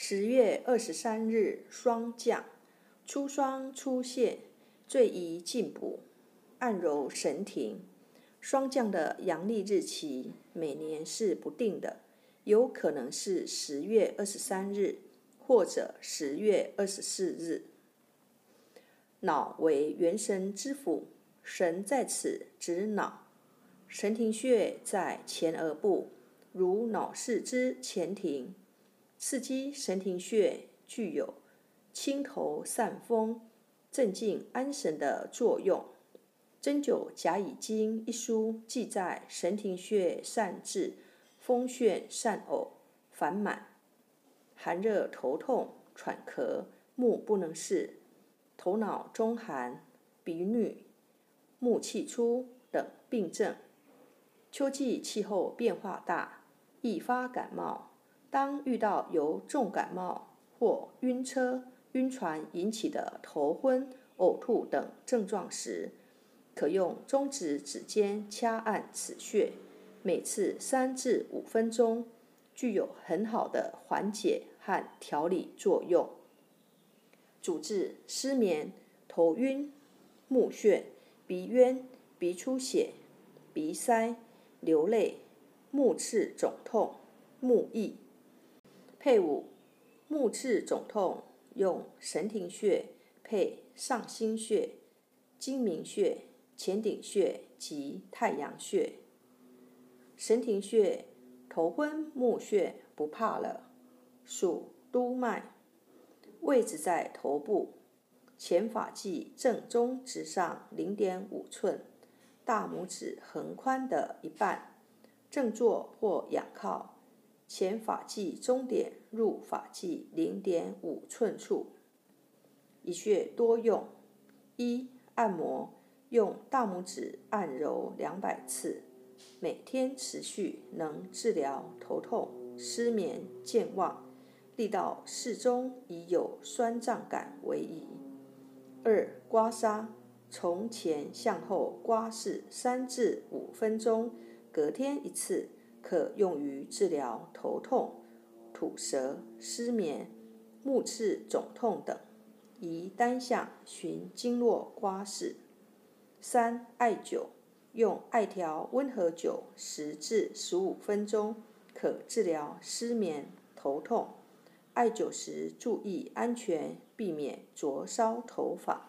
十月二十三日霜降，初霜初现，最宜进补，按揉神庭。霜降的阳历日期每年是不定的，有可能是十月二十三日，或者十月二十四日。脑为元神之府，神在此指脑。神庭穴在前额部，如脑室之前庭。刺激神庭穴具有清头散风、镇静安神的作用。《针灸甲乙经》一书记载，神庭穴善治风眩、善呕、烦满、寒热、头痛、喘咳、目不能视、头脑中寒、鼻衄、目气出等病症。秋季气候变化大，易发感冒。当遇到由重感冒或晕车、晕船引起的头昏、呕吐等症状时，可用中指指尖掐按此穴，每次三至五分钟，具有很好的缓解和调理作用。主治失眠、头晕、目眩、鼻渊、鼻出血、鼻塞、流泪、目赤肿痛、目翳。配伍目赤肿痛，用神庭穴配上心穴、睛明穴、前顶穴及太阳穴。神庭穴头昏目眩不怕了，属督脉，位置在头部前发际正中直上零点五寸，大拇指横宽的一半，正坐或仰靠。前发际中点入发际零点五寸处，一穴多用：一、按摩，用大拇指按揉两百次，每天持续，能治疗头痛、失眠、健忘，力道适中，以有酸胀感为宜。二、刮痧，从前向后刮拭三至五分钟，隔天一次。可用于治疗头痛、吐舌、失眠、目赤肿痛等，宜单向循经络刮拭。三、艾灸，用艾条温和灸十至十五分钟，可治疗失眠、头痛。艾灸时注意安全，避免灼烧头发。